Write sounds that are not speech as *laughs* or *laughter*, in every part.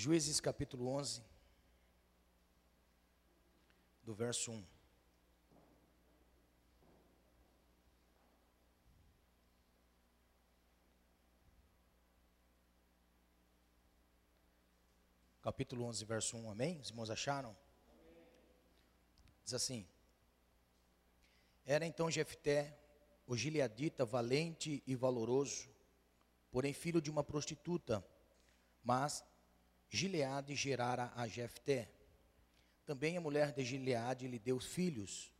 Juízes capítulo 11, do verso 1. Capítulo 11, verso 1, amém? Os irmãos acharam? Diz assim: Era então Jefté, o gileadita, valente e valoroso, porém filho de uma prostituta, mas Gileade gerara a Jefté. Também a mulher de Gileade lhe deu filhos.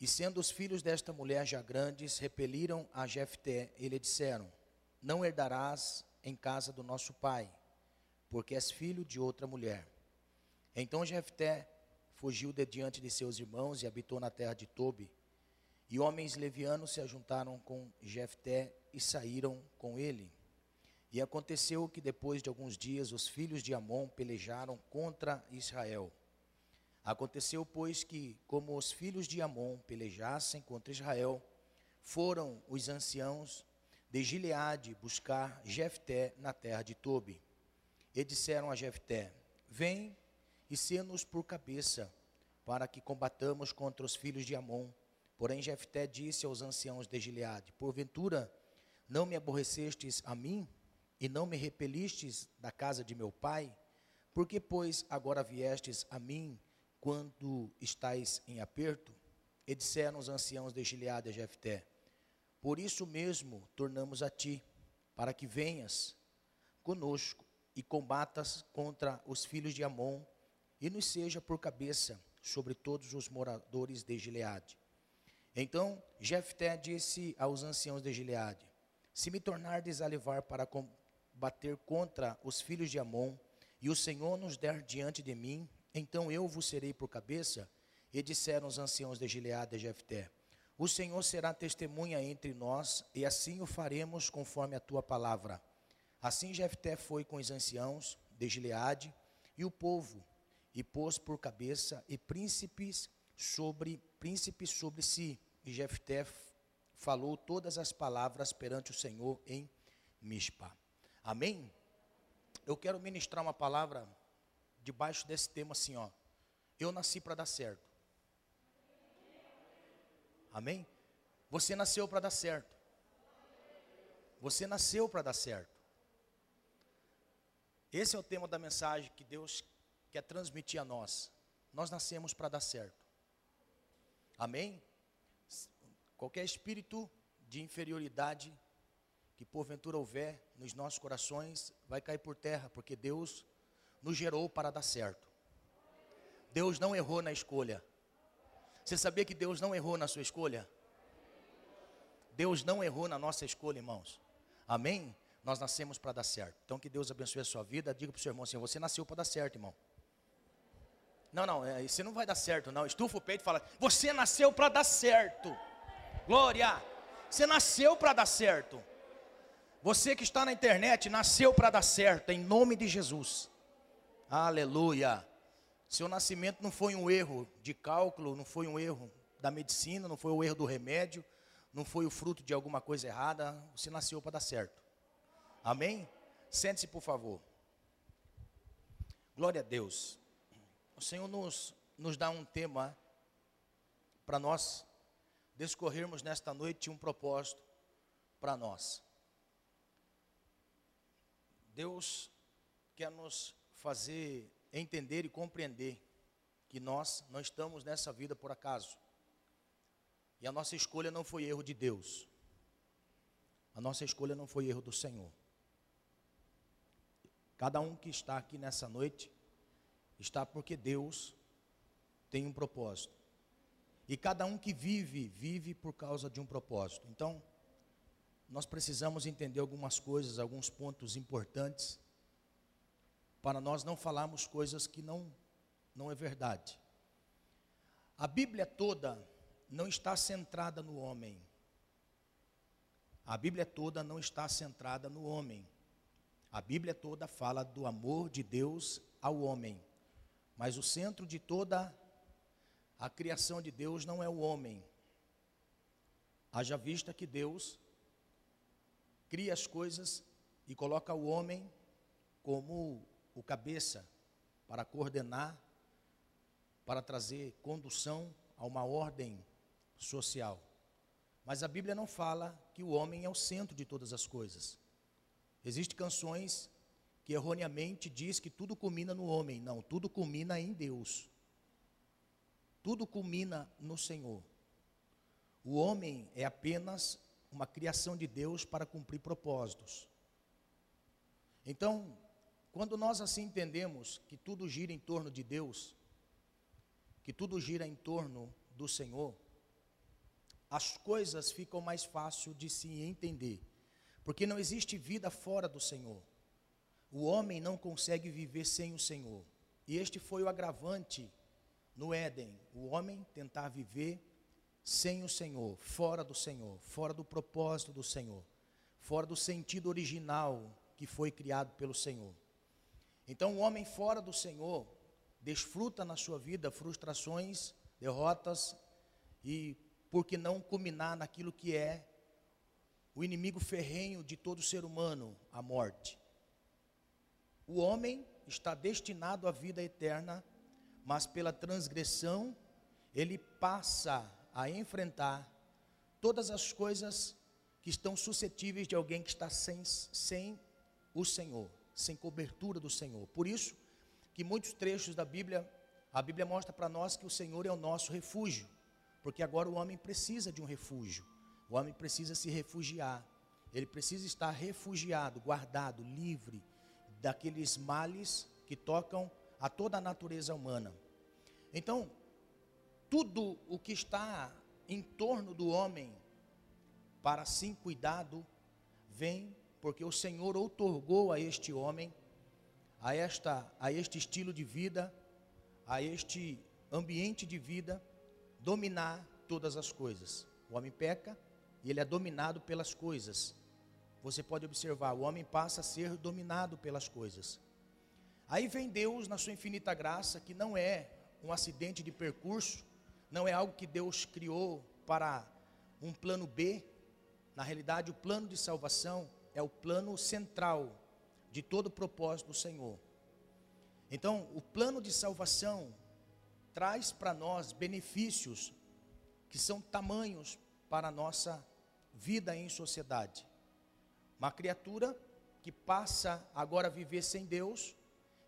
E sendo os filhos desta mulher já grandes, repeliram a Jefté e lhe disseram: Não herdarás em casa do nosso pai, porque és filho de outra mulher. Então Jefté fugiu de diante de seus irmãos e habitou na terra de Tobi. E homens levianos se ajuntaram com Jefté e saíram com ele. E aconteceu que depois de alguns dias os filhos de Amon pelejaram contra Israel. Aconteceu, pois, que, como os filhos de Amon pelejassem contra Israel, foram os anciãos de Gileade buscar Jefté na terra de Tobi. E disseram a Jefté: Vem e sê-nos por cabeça, para que combatamos contra os filhos de Amon. Porém Jefté disse aos anciãos de Gileade: Porventura não me aborrecestes a mim e não me repelistes da casa de meu pai? Por que, pois, agora viestes a mim quando estáis em aperto? E disseram os anciãos de Gileade a Jefté: Por isso mesmo tornamos a ti, para que venhas conosco e combatas contra os filhos de Amon, e nos seja por cabeça sobre todos os moradores de Gileade. Então Jefté disse aos anciãos de Gileade: Se me tornardes a levar para bater contra os filhos de Amon, e o Senhor nos der diante de mim, então eu vos serei por cabeça. E disseram os anciãos de Gileade a Jefté: O Senhor será testemunha entre nós, e assim o faremos conforme a tua palavra. Assim Jefté foi com os anciãos de Gileade e o povo, e pôs por cabeça e príncipes sobre príncipes sobre si. E Jefté falou todas as palavras perante o Senhor em Mispa. Amém? Eu quero ministrar uma palavra debaixo desse tema assim, ó. Eu nasci para dar certo. Amém? Você nasceu para dar certo. Você nasceu para dar certo. Esse é o tema da mensagem que Deus quer transmitir a nós. Nós nascemos para dar certo. Amém? Qualquer espírito de inferioridade que porventura houver nos nossos corações vai cair por terra, porque Deus nos gerou para dar certo. Deus não errou na escolha. Você sabia que Deus não errou na sua escolha? Deus não errou na nossa escolha, irmãos. Amém? Nós nascemos para dar certo. Então que Deus abençoe a sua vida. Diga para o seu irmão assim: você nasceu para dar certo, irmão. Não, não, é, você não vai dar certo, não. Estufa o peito e fala: você nasceu para dar certo. Glória! Você nasceu para dar certo. Você que está na internet nasceu para dar certo, em nome de Jesus. Aleluia. Seu nascimento não foi um erro de cálculo, não foi um erro da medicina, não foi o um erro do remédio, não foi o fruto de alguma coisa errada. Você nasceu para dar certo. Amém? Sente-se, por favor. Glória a Deus. O Senhor nos, nos dá um tema para nós discorrermos nesta noite um propósito para nós. Deus quer nos fazer entender e compreender que nós não estamos nessa vida por acaso. E a nossa escolha não foi erro de Deus. A nossa escolha não foi erro do Senhor. Cada um que está aqui nessa noite está porque Deus tem um propósito. E cada um que vive, vive por causa de um propósito. Então, nós precisamos entender algumas coisas, alguns pontos importantes, para nós não falarmos coisas que não, não é verdade. A Bíblia toda não está centrada no homem. A Bíblia toda não está centrada no homem. A Bíblia toda fala do amor de Deus ao homem. Mas o centro de toda a criação de Deus não é o homem. Haja vista que Deus cria as coisas e coloca o homem como o cabeça para coordenar, para trazer condução a uma ordem social. Mas a Bíblia não fala que o homem é o centro de todas as coisas. Existem canções que erroneamente diz que tudo culmina no homem. Não, tudo culmina em Deus. Tudo culmina no Senhor. O homem é apenas uma criação de Deus para cumprir propósitos. Então, quando nós assim entendemos que tudo gira em torno de Deus, que tudo gira em torno do Senhor, as coisas ficam mais fácil de se entender, porque não existe vida fora do Senhor. O homem não consegue viver sem o Senhor. E este foi o agravante no Éden, o homem tentar viver sem o Senhor, fora do Senhor, fora do propósito do Senhor, fora do sentido original que foi criado pelo Senhor. Então, o homem fora do Senhor desfruta na sua vida frustrações, derrotas e por que não culminar naquilo que é o inimigo ferrenho de todo ser humano, a morte. O homem está destinado à vida eterna, mas pela transgressão ele passa a enfrentar todas as coisas que estão suscetíveis de alguém que está sem, sem o Senhor, sem cobertura do Senhor. Por isso que muitos trechos da Bíblia, a Bíblia mostra para nós que o Senhor é o nosso refúgio, porque agora o homem precisa de um refúgio. O homem precisa se refugiar. Ele precisa estar refugiado, guardado, livre daqueles males que tocam a toda a natureza humana. Então, tudo o que está em torno do homem para sim cuidado vem porque o Senhor outorgou a este homem a esta a este estilo de vida, a este ambiente de vida dominar todas as coisas. O homem peca e ele é dominado pelas coisas. Você pode observar, o homem passa a ser dominado pelas coisas. Aí vem Deus na sua infinita graça, que não é um acidente de percurso, não é algo que Deus criou para um plano B. Na realidade, o plano de salvação é o plano central de todo o propósito do Senhor. Então, o plano de salvação traz para nós benefícios que são tamanhos para a nossa vida em sociedade. Uma criatura que passa agora a viver sem Deus,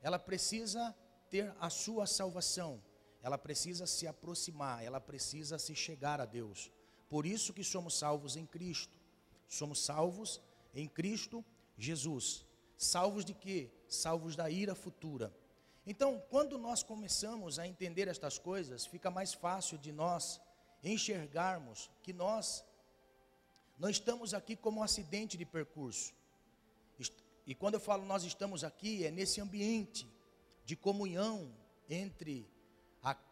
ela precisa ter a sua salvação ela precisa se aproximar, ela precisa se chegar a Deus. Por isso que somos salvos em Cristo. Somos salvos em Cristo Jesus. Salvos de quê? Salvos da ira futura. Então, quando nós começamos a entender estas coisas, fica mais fácil de nós enxergarmos que nós não estamos aqui como um acidente de percurso. E quando eu falo nós estamos aqui, é nesse ambiente de comunhão entre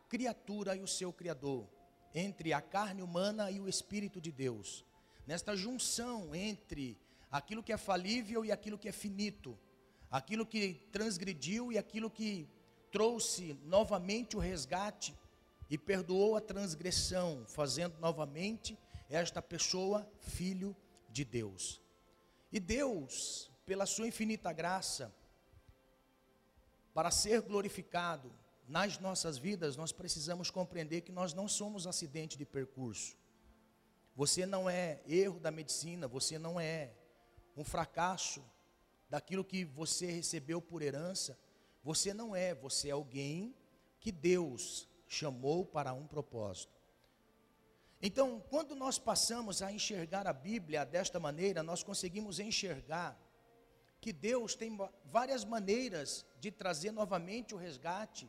criatura e o seu Criador, entre a carne humana e o Espírito de Deus, nesta junção entre aquilo que é falível e aquilo que é finito, aquilo que transgrediu e aquilo que trouxe novamente o resgate e perdoou a transgressão, fazendo novamente esta pessoa filho de Deus. E Deus, pela sua infinita graça, para ser glorificado, nas nossas vidas, nós precisamos compreender que nós não somos acidente de percurso. Você não é erro da medicina, você não é um fracasso daquilo que você recebeu por herança. Você não é, você é alguém que Deus chamou para um propósito. Então, quando nós passamos a enxergar a Bíblia desta maneira, nós conseguimos enxergar que Deus tem várias maneiras de trazer novamente o resgate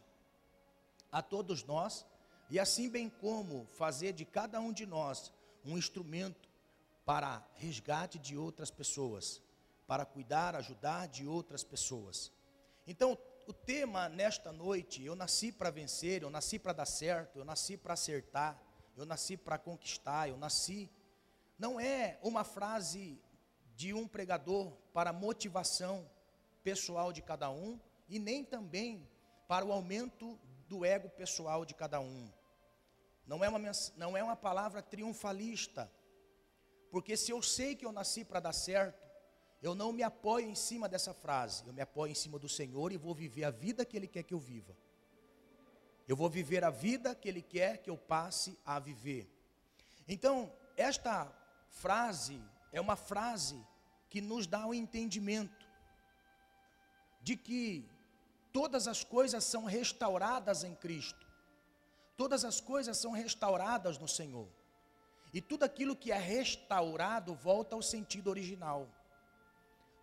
a todos nós, e assim bem como fazer de cada um de nós um instrumento para resgate de outras pessoas, para cuidar, ajudar de outras pessoas. Então, o tema nesta noite, eu nasci para vencer, eu nasci para dar certo, eu nasci para acertar, eu nasci para conquistar, eu nasci. Não é uma frase de um pregador para motivação pessoal de cada um e nem também para o aumento do ego pessoal de cada um. Não é uma, não é uma palavra triunfalista. Porque se eu sei que eu nasci para dar certo, eu não me apoio em cima dessa frase, eu me apoio em cima do Senhor e vou viver a vida que Ele quer que eu viva. Eu vou viver a vida que Ele quer que eu passe a viver. Então, esta frase é uma frase que nos dá o um entendimento de que todas as coisas são restauradas em Cristo, todas as coisas são restauradas no Senhor, e tudo aquilo que é restaurado volta ao sentido original,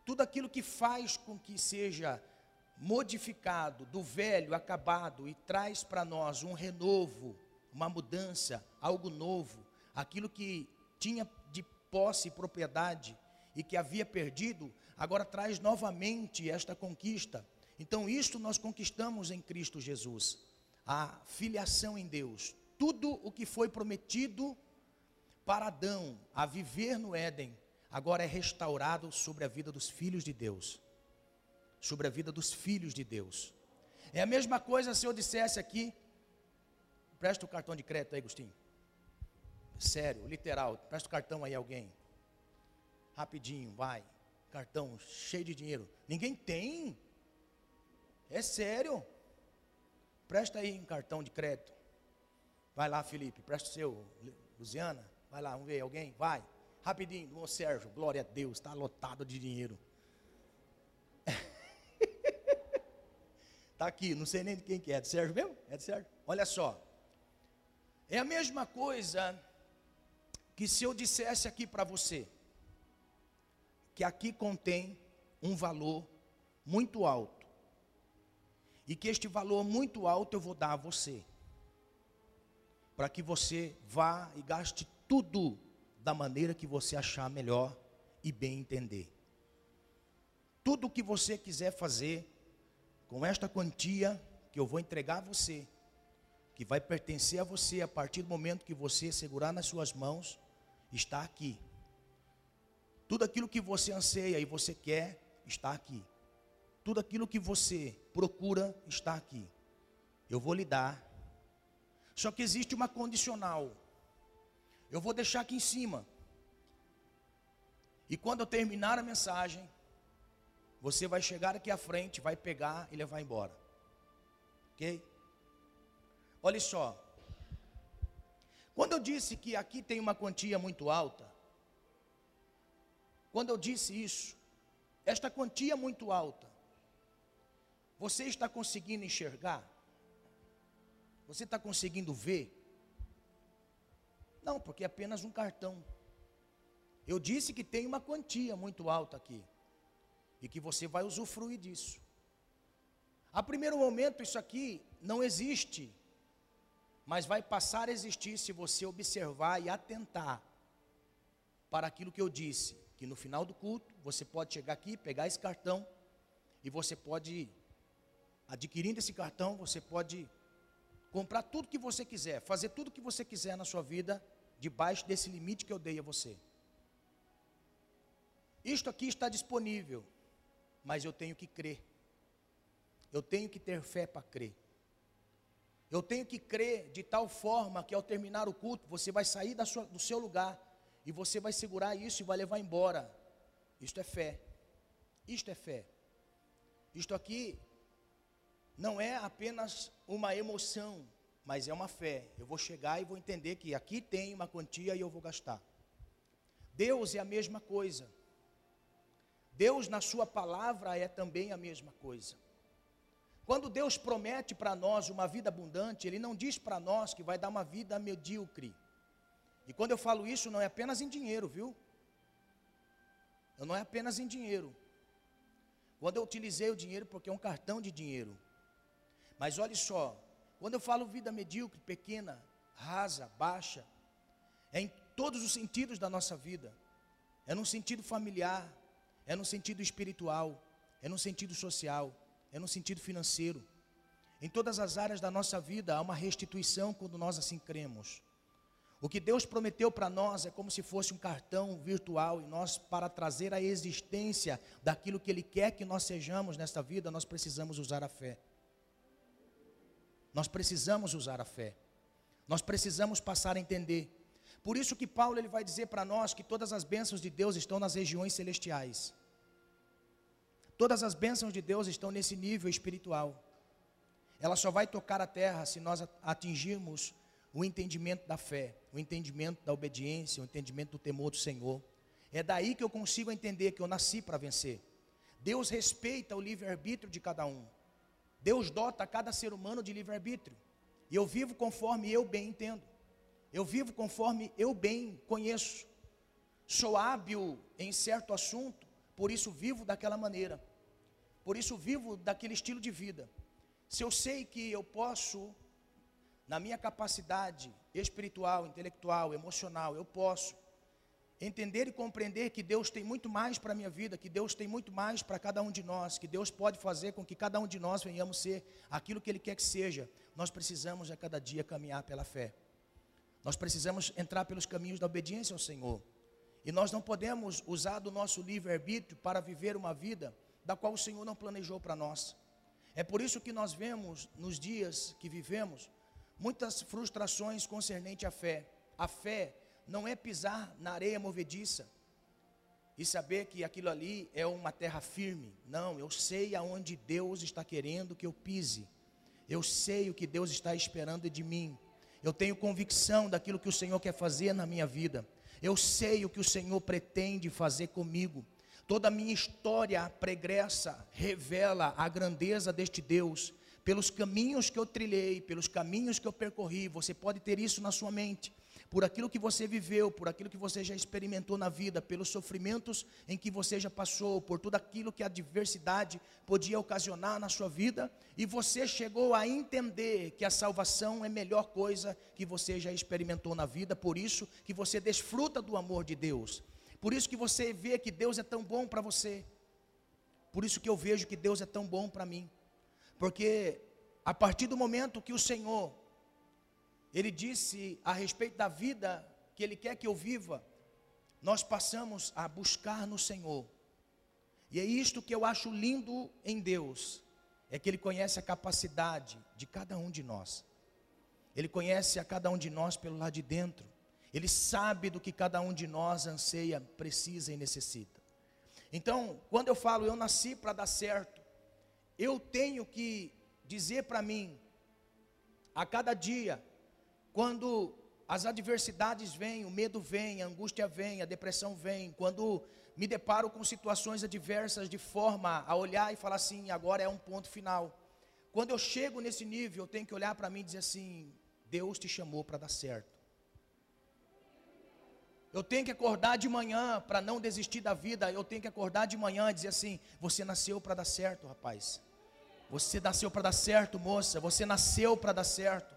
tudo aquilo que faz com que seja modificado do velho, acabado e traz para nós um renovo, uma mudança, algo novo, aquilo que tinha de posse e propriedade e que havia perdido, agora traz novamente esta conquista. Então, isto nós conquistamos em Cristo Jesus, a filiação em Deus. Tudo o que foi prometido para Adão a viver no Éden, agora é restaurado sobre a vida dos filhos de Deus. Sobre a vida dos filhos de Deus. É a mesma coisa se eu dissesse aqui, presta o cartão de crédito aí, Agostinho. Sério, literal, presta o cartão aí alguém. Rapidinho, vai. Cartão cheio de dinheiro. Ninguém tem. É sério. Presta aí um cartão de crédito. Vai lá, Felipe, presta o seu. Luciana, vai lá, vamos ver alguém? Vai. Rapidinho, ô Sérgio, glória a Deus, está lotado de dinheiro. Está *laughs* aqui, não sei nem de quem que é, de Sérgio mesmo? É de Sérgio? Olha só. É a mesma coisa que se eu dissesse aqui para você, que aqui contém um valor muito alto, e que este valor muito alto eu vou dar a você, para que você vá e gaste tudo da maneira que você achar melhor e bem entender. Tudo o que você quiser fazer com esta quantia que eu vou entregar a você, que vai pertencer a você a partir do momento que você segurar nas suas mãos está aqui. Tudo aquilo que você anseia e você quer está aqui. Tudo aquilo que você procura está aqui. Eu vou lhe dar. Só que existe uma condicional. Eu vou deixar aqui em cima. E quando eu terminar a mensagem, você vai chegar aqui à frente, vai pegar e levar embora. Ok? Olha só. Quando eu disse que aqui tem uma quantia muito alta, quando eu disse isso, esta quantia muito alta, você está conseguindo enxergar? Você está conseguindo ver? Não, porque é apenas um cartão. Eu disse que tem uma quantia muito alta aqui. E que você vai usufruir disso. A primeiro momento, isso aqui não existe mas vai passar a existir se você observar e atentar para aquilo que eu disse, que no final do culto você pode chegar aqui, pegar esse cartão e você pode adquirindo esse cartão, você pode comprar tudo que você quiser, fazer tudo que você quiser na sua vida debaixo desse limite que eu dei a você. Isto aqui está disponível, mas eu tenho que crer. Eu tenho que ter fé para crer. Eu tenho que crer de tal forma que ao terminar o culto, você vai sair sua, do seu lugar e você vai segurar isso e vai levar embora. Isto é fé. Isto é fé. Isto aqui não é apenas uma emoção, mas é uma fé. Eu vou chegar e vou entender que aqui tem uma quantia e eu vou gastar. Deus é a mesma coisa. Deus, na Sua palavra, é também a mesma coisa. Quando Deus promete para nós uma vida abundante, Ele não diz para nós que vai dar uma vida medíocre. E quando eu falo isso, não é apenas em dinheiro, viu? Não é apenas em dinheiro. Quando eu utilizei o dinheiro, porque é um cartão de dinheiro. Mas olhe só, quando eu falo vida medíocre, pequena, rasa, baixa, é em todos os sentidos da nossa vida. É no sentido familiar, é no sentido espiritual, é no sentido social é no sentido financeiro. Em todas as áreas da nossa vida há uma restituição quando nós assim cremos. O que Deus prometeu para nós é como se fosse um cartão virtual e nós, para trazer a existência daquilo que Ele quer que nós sejamos nesta vida, nós precisamos usar a fé. Nós precisamos usar a fé. Nós precisamos passar a entender. Por isso que Paulo ele vai dizer para nós que todas as bênçãos de Deus estão nas regiões celestiais. todas as bênçãos de Deus estão nesse nível espiritual. Ela só vai tocar a terra se nós atingirmos o entendimento da fé, o entendimento da obediência, o entendimento do temor do Senhor. É daí que eu consigo entender que eu nasci para vencer. Deus respeita o livre-arbítrio de cada um. Deus dota cada ser humano de livre-arbítrio. E eu vivo conforme eu bem entendo. Eu vivo conforme eu bem conheço. Sou hábil em certo assunto, por isso vivo daquela maneira. Por isso vivo daquele estilo de vida. Se eu sei que eu posso, na minha capacidade espiritual, intelectual, emocional, eu posso entender e compreender que Deus tem muito mais para a minha vida, que Deus tem muito mais para cada um de nós, que Deus pode fazer com que cada um de nós venhamos ser aquilo que Ele quer que seja, nós precisamos a cada dia caminhar pela fé. Nós precisamos entrar pelos caminhos da obediência ao Senhor. E nós não podemos usar do nosso livre-arbítrio para viver uma vida da qual o Senhor não planejou para nós. É por isso que nós vemos nos dias que vivemos muitas frustrações concernente à fé. A fé não é pisar na areia movediça e saber que aquilo ali é uma terra firme. Não, eu sei aonde Deus está querendo que eu pise. Eu sei o que Deus está esperando de mim. Eu tenho convicção daquilo que o Senhor quer fazer na minha vida. Eu sei o que o Senhor pretende fazer comigo. Toda a minha história pregressa revela a grandeza deste Deus. Pelos caminhos que eu trilhei, pelos caminhos que eu percorri, você pode ter isso na sua mente por aquilo que você viveu, por aquilo que você já experimentou na vida, pelos sofrimentos em que você já passou, por tudo aquilo que a adversidade podia ocasionar na sua vida, e você chegou a entender que a salvação é a melhor coisa que você já experimentou na vida, por isso que você desfruta do amor de Deus. Por isso que você vê que Deus é tão bom para você. Por isso que eu vejo que Deus é tão bom para mim. Porque a partir do momento que o Senhor ele disse a respeito da vida que Ele quer que eu viva, nós passamos a buscar no Senhor. E é isto que eu acho lindo em Deus, é que Ele conhece a capacidade de cada um de nós. Ele conhece a cada um de nós pelo lado de dentro. Ele sabe do que cada um de nós anseia, precisa e necessita. Então, quando eu falo eu nasci para dar certo, eu tenho que dizer para mim, a cada dia, quando as adversidades vêm, o medo vem, a angústia vem, a depressão vem, quando me deparo com situações adversas de forma a olhar e falar assim, agora é um ponto final. Quando eu chego nesse nível, eu tenho que olhar para mim e dizer assim: Deus te chamou para dar certo. Eu tenho que acordar de manhã para não desistir da vida. Eu tenho que acordar de manhã e dizer assim: Você nasceu para dar certo, rapaz. Você nasceu para dar certo, moça. Você nasceu para dar certo.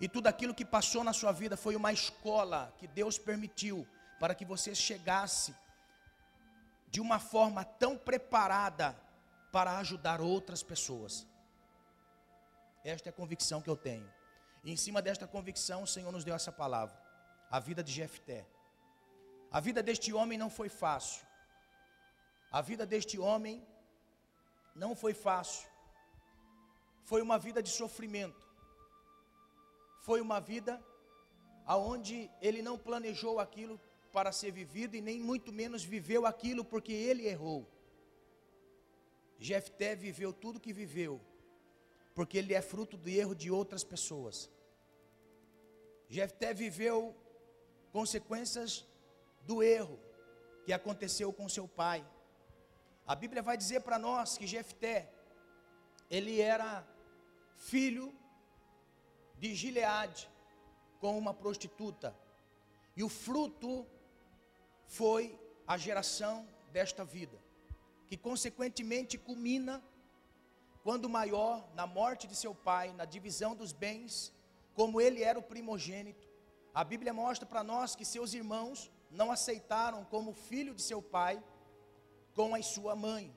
E tudo aquilo que passou na sua vida foi uma escola que Deus permitiu para que você chegasse de uma forma tão preparada para ajudar outras pessoas. Esta é a convicção que eu tenho. E em cima desta convicção, o Senhor nos deu essa palavra. A vida de Jefté. A vida deste homem não foi fácil. A vida deste homem não foi fácil. Foi uma vida de sofrimento foi uma vida aonde ele não planejou aquilo para ser vivido e nem muito menos viveu aquilo porque ele errou. Jefté viveu tudo que viveu, porque ele é fruto do erro de outras pessoas. Jefté viveu consequências do erro que aconteceu com seu pai. A Bíblia vai dizer para nós que Jefté ele era filho de Gileade com uma prostituta. E o fruto foi a geração desta vida, que consequentemente culmina quando maior, na morte de seu pai, na divisão dos bens, como ele era o primogênito. A Bíblia mostra para nós que seus irmãos não aceitaram como filho de seu pai com a sua mãe.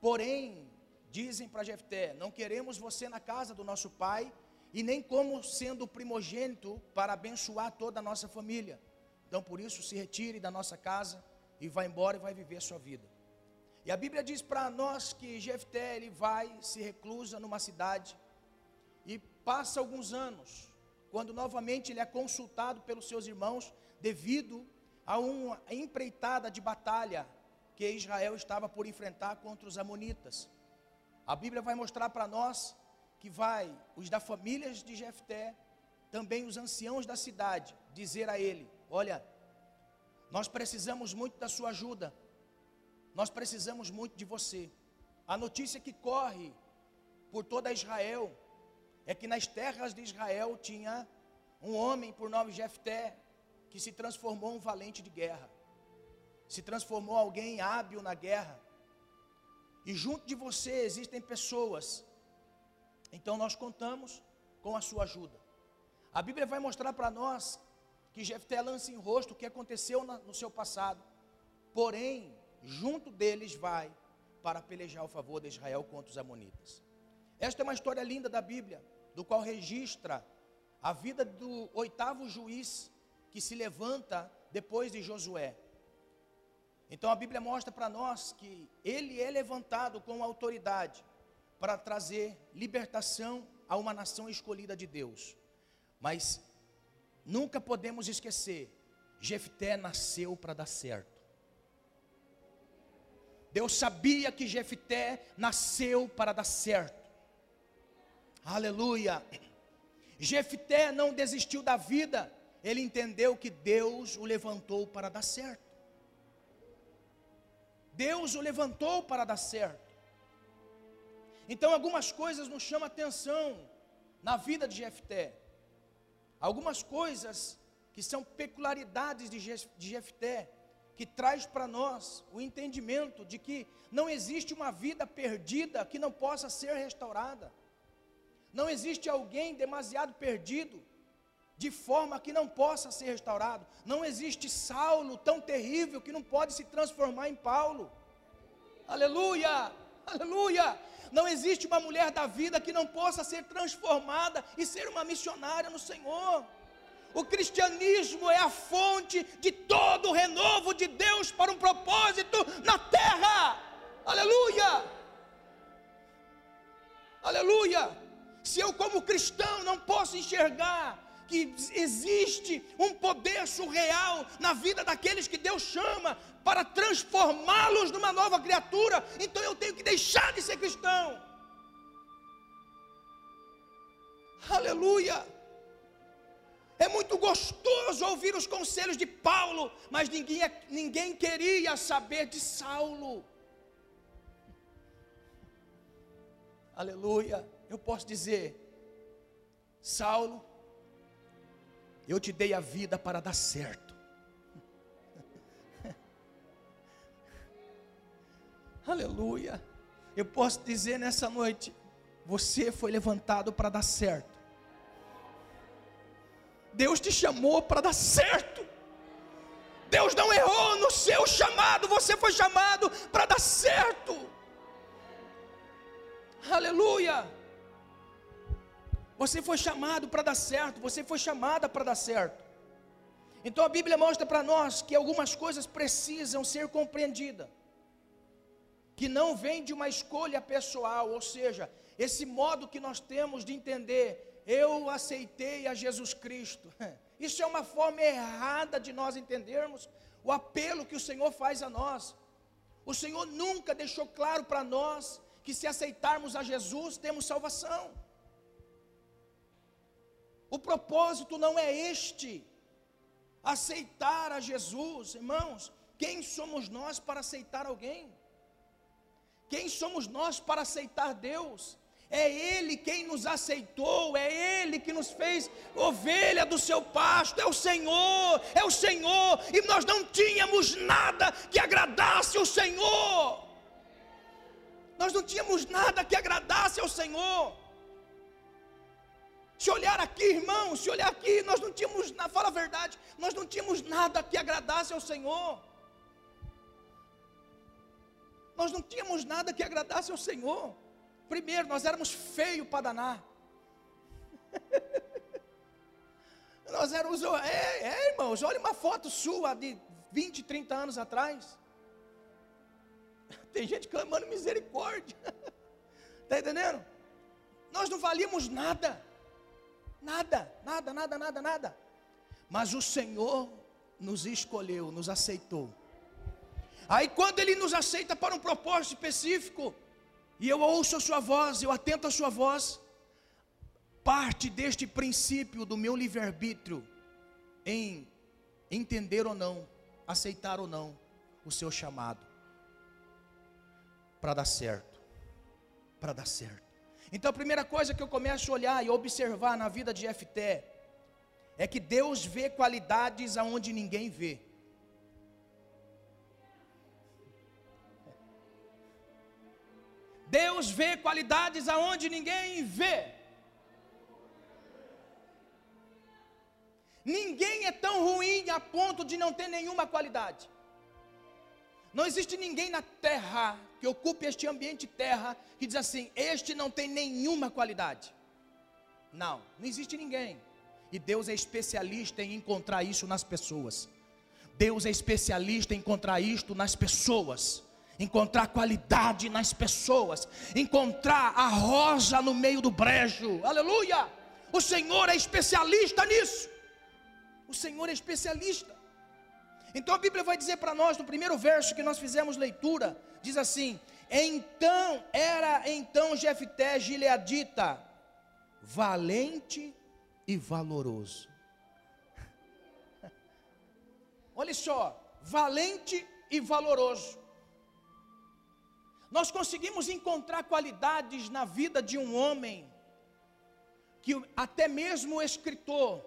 Porém, dizem para Jefté: Não queremos você na casa do nosso pai, e nem como sendo primogênito para abençoar toda a nossa família. Então, por isso, se retire da nossa casa e vá embora e vai viver a sua vida. E a Bíblia diz para nós que Jefté ele vai se reclusa numa cidade e passa alguns anos, quando novamente ele é consultado pelos seus irmãos devido a uma empreitada de batalha que Israel estava por enfrentar contra os amonitas. A Bíblia vai mostrar para nós que vai os da famílias de Jefté, também os anciãos da cidade, dizer a ele: Olha, nós precisamos muito da sua ajuda, nós precisamos muito de você. A notícia que corre por toda Israel é que nas terras de Israel tinha um homem por nome Jefté que se transformou um valente de guerra, se transformou alguém hábil na guerra. E junto de você existem pessoas. Então nós contamos com a sua ajuda. A Bíblia vai mostrar para nós que Jefté lança em rosto o que aconteceu no seu passado. Porém, junto deles vai para pelejar ao favor de Israel contra os amonitas. Esta é uma história linda da Bíblia, do qual registra a vida do oitavo juiz que se levanta depois de Josué. Então a Bíblia mostra para nós que ele é levantado com autoridade para trazer libertação a uma nação escolhida de Deus. Mas nunca podemos esquecer, Jefté nasceu para dar certo. Deus sabia que Jefté nasceu para dar certo. Aleluia. Jefté não desistiu da vida, ele entendeu que Deus o levantou para dar certo. Deus o levantou para dar certo. Então algumas coisas nos chamam atenção na vida de Jefté. Algumas coisas que são peculiaridades de Jefté, que traz para nós o entendimento de que não existe uma vida perdida que não possa ser restaurada. Não existe alguém demasiado perdido de forma que não possa ser restaurado. Não existe Saulo tão terrível que não pode se transformar em Paulo. Aleluia! Aleluia! Não existe uma mulher da vida que não possa ser transformada e ser uma missionária no Senhor. O cristianismo é a fonte de todo o renovo de Deus para um propósito na terra. Aleluia! Aleluia! Se eu, como cristão, não posso enxergar que existe um poder surreal na vida daqueles que Deus chama para transformá-los numa nova criatura, então eu tenho que deixar de ser cristão. Aleluia! É muito gostoso ouvir os conselhos de Paulo, mas ninguém, ninguém queria saber de Saulo. Aleluia! Eu posso dizer, Saulo, eu te dei a vida para dar certo. *laughs* Aleluia. Eu posso dizer nessa noite, você foi levantado para dar certo. Deus te chamou para dar certo. Deus não errou no seu chamado, você foi chamado para dar certo. Aleluia. Você foi chamado para dar certo, você foi chamada para dar certo. Então a Bíblia mostra para nós que algumas coisas precisam ser compreendidas, que não vem de uma escolha pessoal, ou seja, esse modo que nós temos de entender, eu aceitei a Jesus Cristo. *laughs* Isso é uma forma errada de nós entendermos o apelo que o Senhor faz a nós. O Senhor nunca deixou claro para nós que se aceitarmos a Jesus temos salvação. O propósito não é este. Aceitar a Jesus, irmãos, quem somos nós para aceitar alguém? Quem somos nós para aceitar Deus? É Ele quem nos aceitou, é Ele que nos fez ovelha do seu pasto, é o Senhor, é o Senhor, e nós não tínhamos nada que agradasse o Senhor, nós não tínhamos nada que agradasse ao Senhor. Se olhar aqui, irmão, se olhar aqui, nós não tínhamos, na fala a verdade, nós não tínhamos nada que agradasse ao Senhor. Nós não tínhamos nada que agradasse ao Senhor. Primeiro, nós éramos feios para danar. *laughs* nós éramos, é, é, irmãos, olha uma foto sua de 20, 30 anos atrás. Tem gente clamando misericórdia. Está *laughs* entendendo? Nós não valíamos nada. Nada, nada, nada, nada, nada. Mas o Senhor nos escolheu, nos aceitou. Aí quando ele nos aceita para um propósito específico, e eu ouço a sua voz, eu atento a sua voz, parte deste princípio do meu livre-arbítrio em entender ou não, aceitar ou não o seu chamado para dar certo, para dar certo. Então a primeira coisa que eu começo a olhar e observar na vida de Jefté é que Deus vê qualidades aonde ninguém vê. Deus vê qualidades aonde ninguém vê. Ninguém é tão ruim a ponto de não ter nenhuma qualidade. Não existe ninguém na terra que ocupe este ambiente terra que diz assim: este não tem nenhuma qualidade. Não, não existe ninguém. E Deus é especialista em encontrar isso nas pessoas. Deus é especialista em encontrar isto nas pessoas encontrar qualidade nas pessoas, encontrar a rosa no meio do brejo, aleluia! O Senhor é especialista nisso, o Senhor é especialista. Então a Bíblia vai dizer para nós, no primeiro verso que nós fizemos leitura, diz assim: Então era então Jefté gileadita, valente e valoroso. *laughs* Olha só, valente e valoroso. Nós conseguimos encontrar qualidades na vida de um homem que até mesmo o escritor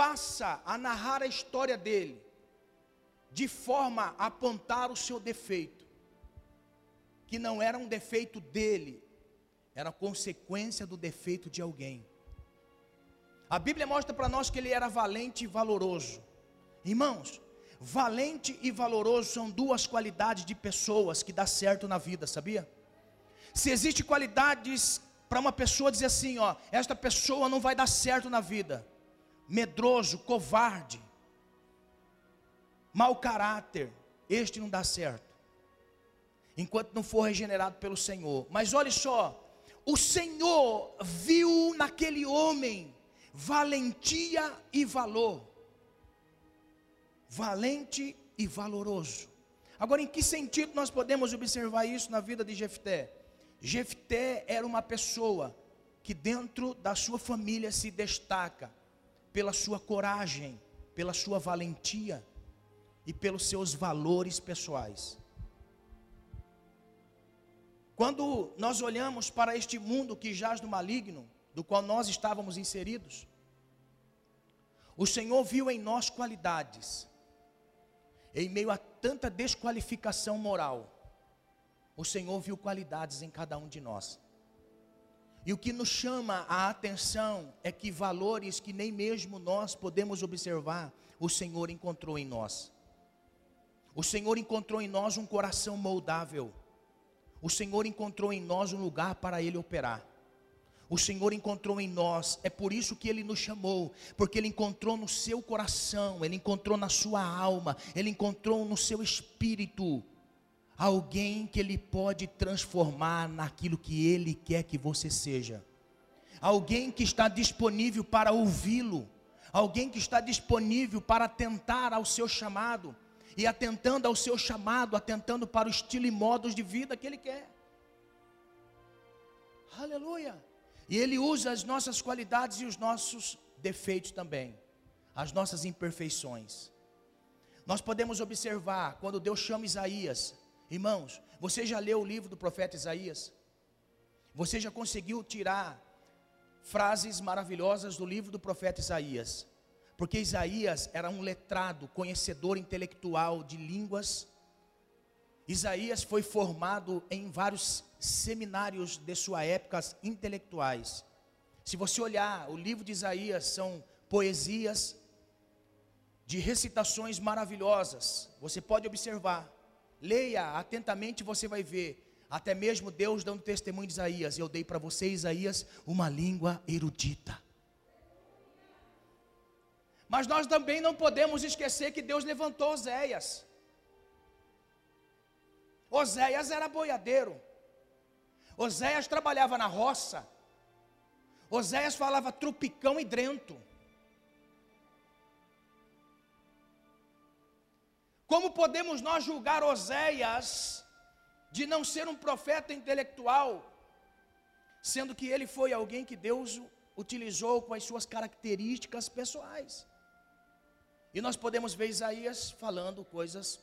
passa a narrar a história dele de forma a apontar o seu defeito, que não era um defeito dele, era consequência do defeito de alguém. A Bíblia mostra para nós que ele era valente e valoroso. Irmãos, Valente e valoroso são duas qualidades de pessoas que dá certo na vida, sabia? Se existe qualidades para uma pessoa dizer assim, ó, esta pessoa não vai dar certo na vida. Medroso, covarde, mau caráter, este não dá certo. Enquanto não for regenerado pelo Senhor. Mas olhe só, o Senhor viu naquele homem valentia e valor valente e valoroso. Agora, em que sentido nós podemos observar isso na vida de Jefté? Jefté era uma pessoa que dentro da sua família se destaca pela sua coragem, pela sua valentia e pelos seus valores pessoais. Quando nós olhamos para este mundo que jaz do maligno, do qual nós estávamos inseridos, o Senhor viu em nós qualidades em meio a tanta desqualificação moral, o Senhor viu qualidades em cada um de nós. E o que nos chama a atenção é que valores que nem mesmo nós podemos observar, o Senhor encontrou em nós. O Senhor encontrou em nós um coração moldável. O Senhor encontrou em nós um lugar para Ele operar o Senhor encontrou em nós, é por isso que Ele nos chamou, porque Ele encontrou no seu coração, Ele encontrou na sua alma, Ele encontrou no seu espírito alguém que Ele pode transformar naquilo que Ele quer que você seja, alguém que está disponível para ouvi-lo, alguém que está disponível para atentar ao seu chamado, e atentando ao seu chamado, atentando para o estilo e modos de vida que Ele quer. Aleluia. E Ele usa as nossas qualidades e os nossos defeitos também, as nossas imperfeições. Nós podemos observar quando Deus chama Isaías, irmãos, você já leu o livro do profeta Isaías? Você já conseguiu tirar frases maravilhosas do livro do profeta Isaías? Porque Isaías era um letrado, conhecedor intelectual de línguas. Isaías foi formado em vários seminários de sua época intelectuais. Se você olhar o livro de Isaías, são poesias de recitações maravilhosas. Você pode observar. Leia atentamente, você vai ver. Até mesmo Deus dando testemunho de Isaías. Eu dei para você, Isaías, uma língua erudita. Mas nós também não podemos esquecer que Deus levantou Oséias. Oséias era boiadeiro. Oséias trabalhava na roça. Oséias falava trupicão e drento. Como podemos nós julgar Oséias de não ser um profeta intelectual, sendo que ele foi alguém que Deus utilizou com as suas características pessoais? E nós podemos ver Isaías falando coisas.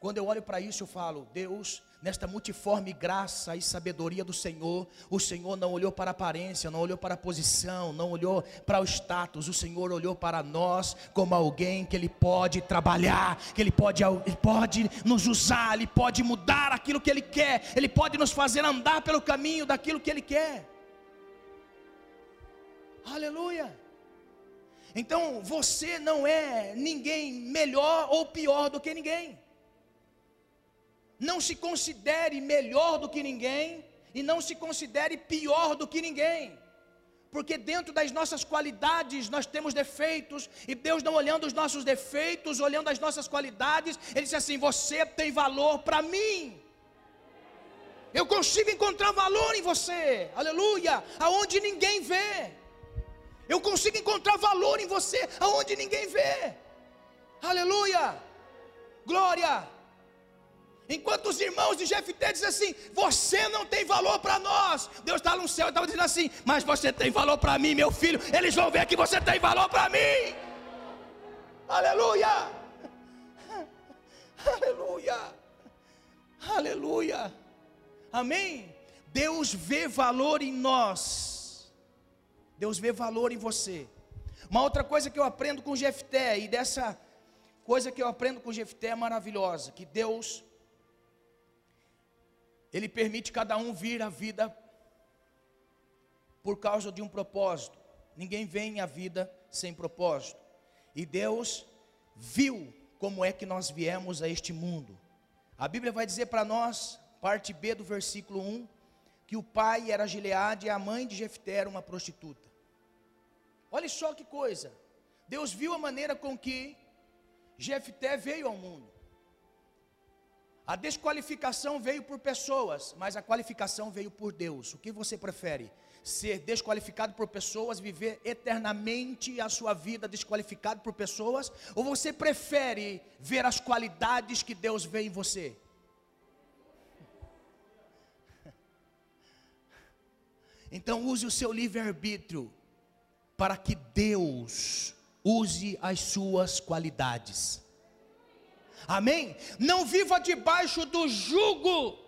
Quando eu olho para isso, eu falo: Deus nesta multiforme graça e sabedoria do Senhor, o Senhor não olhou para a aparência, não olhou para a posição, não olhou para o status, o Senhor olhou para nós como alguém que Ele pode trabalhar, que Ele pode, ele pode nos usar, Ele pode mudar aquilo que Ele quer, Ele pode nos fazer andar pelo caminho daquilo que Ele quer. Aleluia. Então você não é ninguém melhor ou pior do que ninguém não se considere melhor do que ninguém e não se considere pior do que ninguém. Porque dentro das nossas qualidades nós temos defeitos, e Deus não olhando os nossos defeitos, olhando as nossas qualidades, Ele diz assim: Você tem valor para mim. Eu consigo encontrar valor em você, aleluia, aonde ninguém vê. Eu consigo encontrar valor em você, aonde ninguém vê, aleluia, glória. Enquanto os irmãos de Jefté dizem assim: Você não tem valor para nós. Deus está no céu e estava dizendo assim: Mas você tem valor para mim, meu filho. Eles vão ver que você tem valor para mim. Aleluia. *laughs* Aleluia. Aleluia. Amém. Deus vê valor em nós. Deus vê valor em você. Uma outra coisa que eu aprendo com Jefté e dessa coisa que eu aprendo com Jefté é maravilhosa, que Deus ele permite cada um vir à vida por causa de um propósito. Ninguém vem à vida sem propósito. E Deus viu como é que nós viemos a este mundo. A Bíblia vai dizer para nós, parte B do versículo 1, que o pai era Gileade e a mãe de Jefté era uma prostituta. Olha só que coisa. Deus viu a maneira com que Jefté veio ao mundo. A desqualificação veio por pessoas, mas a qualificação veio por Deus. O que você prefere? Ser desqualificado por pessoas, viver eternamente a sua vida desqualificado por pessoas? Ou você prefere ver as qualidades que Deus vê em você? *laughs* Então use o seu livre-arbítrio para que Deus use as suas qualidades. Amém? Não viva debaixo do jugo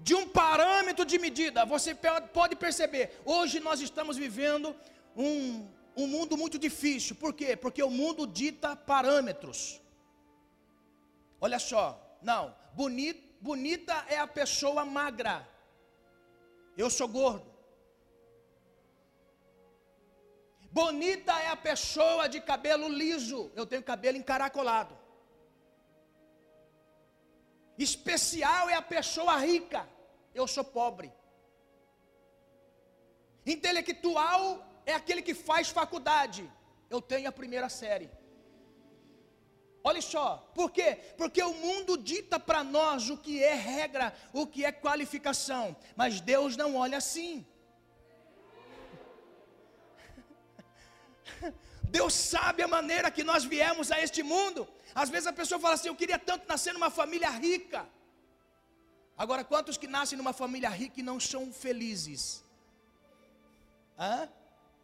de um parâmetro de medida. Você pode perceber, hoje nós estamos vivendo um, um mundo muito difícil. Por quê? Porque o mundo dita parâmetros. Olha só, não, bonita, bonita é a pessoa magra. Eu sou gordo. Bonita é a pessoa de cabelo liso. Eu tenho cabelo encaracolado. Especial é a pessoa rica. Eu sou pobre. Intelectual é aquele que faz faculdade. Eu tenho a primeira série. Olha só, por quê? Porque o mundo dita para nós o que é regra, o que é qualificação, mas Deus não olha assim. *laughs* Deus sabe a maneira que nós viemos a este mundo. Às vezes a pessoa fala assim: Eu queria tanto nascer numa família rica. Agora, quantos que nascem numa família rica e não são felizes? Hã?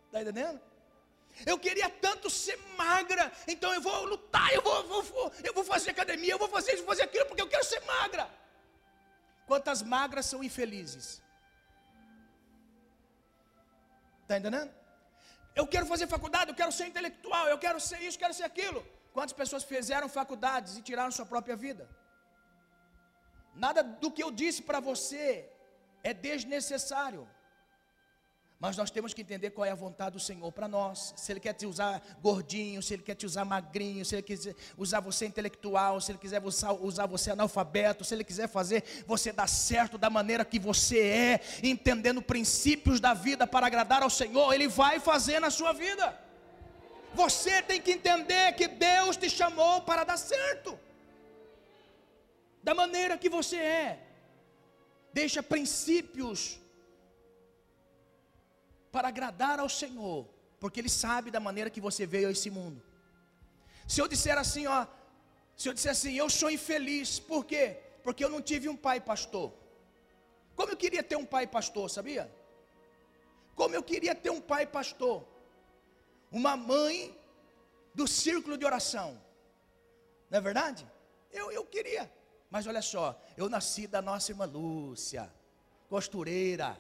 Está entendendo? Eu queria tanto ser magra, então eu vou lutar, eu vou, vou, vou, eu vou fazer academia, eu vou fazer isso, vou fazer aquilo, porque eu quero ser magra. Quantas magras são infelizes? Está entendendo? Eu quero fazer faculdade, eu quero ser intelectual, eu quero ser isso, quero ser aquilo. Quantas pessoas fizeram faculdades e tiraram sua própria vida? Nada do que eu disse para você é desnecessário. Mas nós temos que entender qual é a vontade do Senhor para nós. Se Ele quer te usar gordinho, se Ele quer te usar magrinho, se Ele quiser usar você intelectual, se Ele quiser usar, você analfabeto, se Ele quiser fazer você dar certo da maneira que você é, entendendo princípios da vida para agradar ao Senhor, Ele vai fazer na sua vida. Você tem que entender que Deus te chamou para dar certo, da maneira que você é. Deixa princípios para agradar ao Senhor, porque Ele sabe da maneira que você veio a esse mundo. Se eu disser assim, ó, Se eu disser assim, eu sou infeliz, por quê? Porque eu não tive um pai pastor. Como eu queria ter um pai pastor, sabia? Como eu queria ter um pai pastor. Uma mãe do círculo de oração. Não é verdade? Eu, eu queria. Mas olha só, eu nasci da nossa irmã Lúcia, costureira.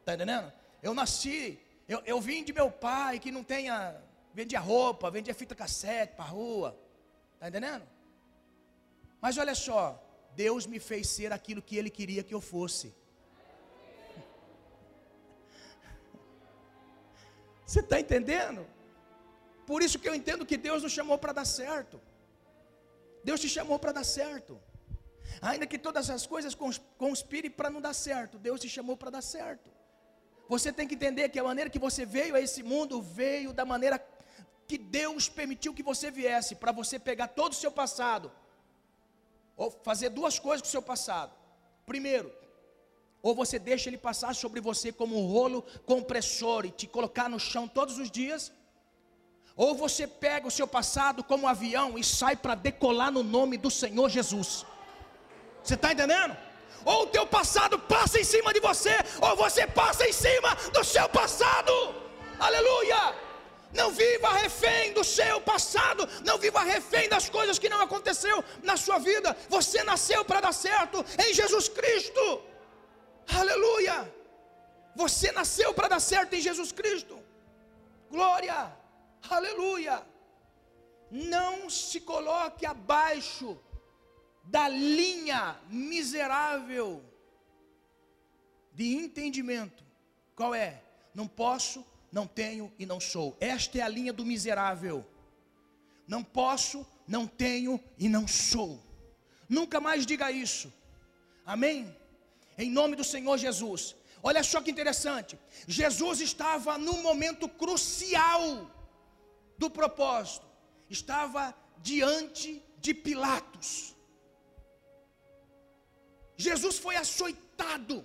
Está entendendo? Eu nasci, eu, eu vim de meu pai que não tenha, vendia roupa, vendia fita cassete para a rua. Está entendendo? Mas olha só, Deus me fez ser aquilo que Ele queria que eu fosse. Você está entendendo? Por isso que eu entendo que Deus nos chamou para dar certo. Deus te chamou para dar certo. Ainda que todas as coisas conspirem para não dar certo, Deus te chamou para dar certo. Você tem que entender que a maneira que você veio a esse mundo veio da maneira que Deus permitiu que você viesse, para você pegar todo o seu passado, ou fazer duas coisas com o seu passado. Primeiro, ou você deixa ele passar sobre você como um rolo compressor e te colocar no chão todos os dias, ou você pega o seu passado como um avião e sai para decolar no nome do Senhor Jesus. Você está entendendo? Ou o teu passado passa em cima de você, ou você passa em cima do seu passado. Aleluia! Não viva refém do seu passado, não viva refém das coisas que não aconteceu na sua vida. Você nasceu para dar certo em Jesus Cristo. Aleluia! Você nasceu para dar certo em Jesus Cristo. Glória! Aleluia! Não se coloque abaixo da linha miserável de entendimento. Qual é? Não posso, não tenho e não sou. Esta é a linha do miserável. Não posso, não tenho e não sou. Nunca mais diga isso. Amém? Em nome do Senhor Jesus. Olha só que interessante. Jesus estava num momento crucial do propósito. Estava diante de Pilatos. Jesus foi açoitado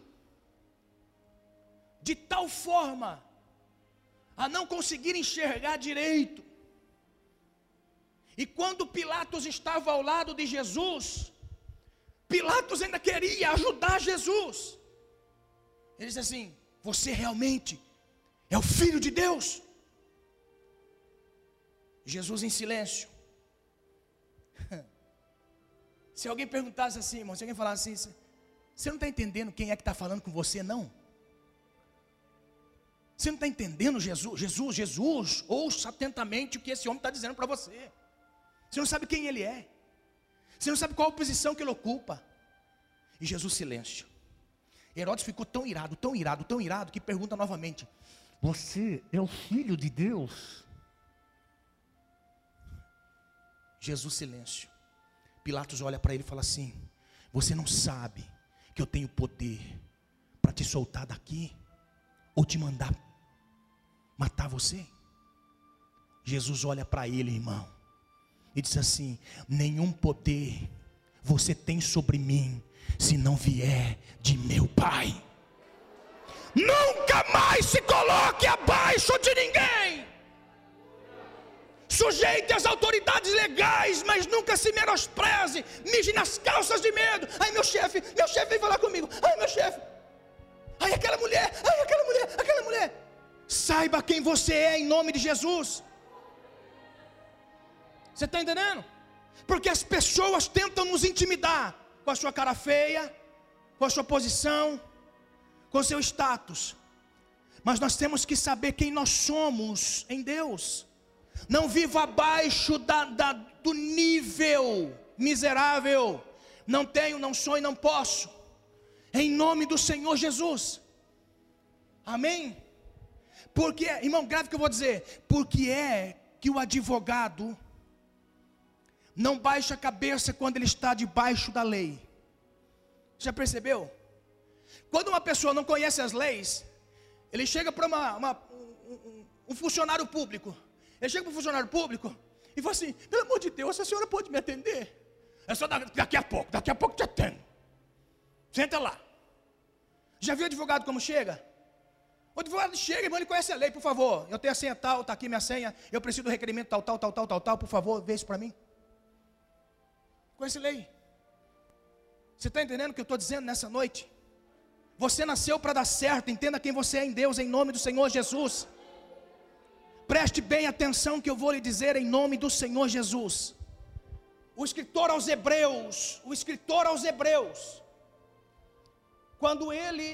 de tal forma a não conseguir enxergar direito. E quando Pilatos estava ao lado de Jesus, Pilatos ainda queria ajudar Jesus. Ele disse assim: Você realmente é o filho de Deus? Jesus em silêncio. *laughs* Se alguém perguntasse assim, irmão, se alguém falasse assim, você não está entendendo quem é que está falando com você, não? Você não está entendendo Jesus? Jesus, Jesus, ouça atentamente o que esse homem está dizendo para você. Você não sabe quem ele é. Você não sabe qual posição que ele ocupa. E Jesus, silêncio. Herodes ficou tão irado, tão irado, tão irado, que pergunta novamente: Você é o filho de Deus? Jesus, silêncio. Pilatos olha para ele e fala assim: Você não sabe que eu tenho poder para te soltar daqui ou te mandar matar você? Jesus olha para ele, irmão, e diz assim: Nenhum poder você tem sobre mim, se não vier de meu Pai. Nunca mais se coloque abaixo de ninguém. Sujeite às autoridades legais, mas nunca se menospreze. Mije nas calças de medo. Ai, meu chefe, meu chefe vem falar comigo. Ai, meu chefe. Ai, aquela mulher, ai, aquela mulher, aquela mulher. Saiba quem você é em nome de Jesus. Você está entendendo? Porque as pessoas tentam nos intimidar com a sua cara feia, com a sua posição, com o seu status. Mas nós temos que saber quem nós somos em Deus não vivo abaixo da, da, do nível miserável. Não tenho, não sou e não posso. Em nome do Senhor Jesus. Amém? Porque, irmão, grave que eu vou dizer. Porque é que o advogado não baixa a cabeça quando ele está debaixo da lei. Já percebeu? Quando uma pessoa não conhece as leis, ele chega para uma, uma um, um funcionário público. Ele chega para o funcionário público e fala assim: pelo amor de Deus, a senhora pode me atender? É só daqui a pouco, daqui a pouco te atendo. Senta lá. Já viu o advogado como chega? O advogado chega, irmão, ele conhece a lei, por favor. Eu tenho a senha tal, está aqui minha senha. Eu preciso do requerimento tal, tal, tal, tal, tal, tal. Por favor, vê isso para mim. Esse lei. Você está entendendo o que eu estou dizendo nessa noite? Você nasceu para dar certo, entenda quem você é em Deus, em nome do Senhor Jesus. Preste bem atenção que eu vou lhe dizer em nome do Senhor Jesus. O escritor aos Hebreus, o escritor aos Hebreus, quando ele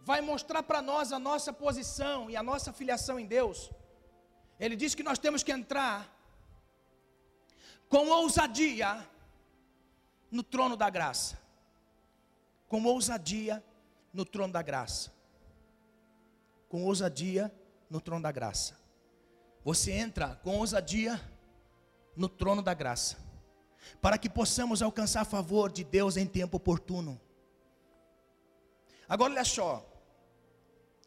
vai mostrar para nós a nossa posição e a nossa filiação em Deus, ele diz que nós temos que entrar com ousadia no trono da graça. Com ousadia no trono da graça. Com ousadia no trono da graça. Você entra com ousadia no trono da graça, para que possamos alcançar favor de Deus em tempo oportuno. Agora olha só,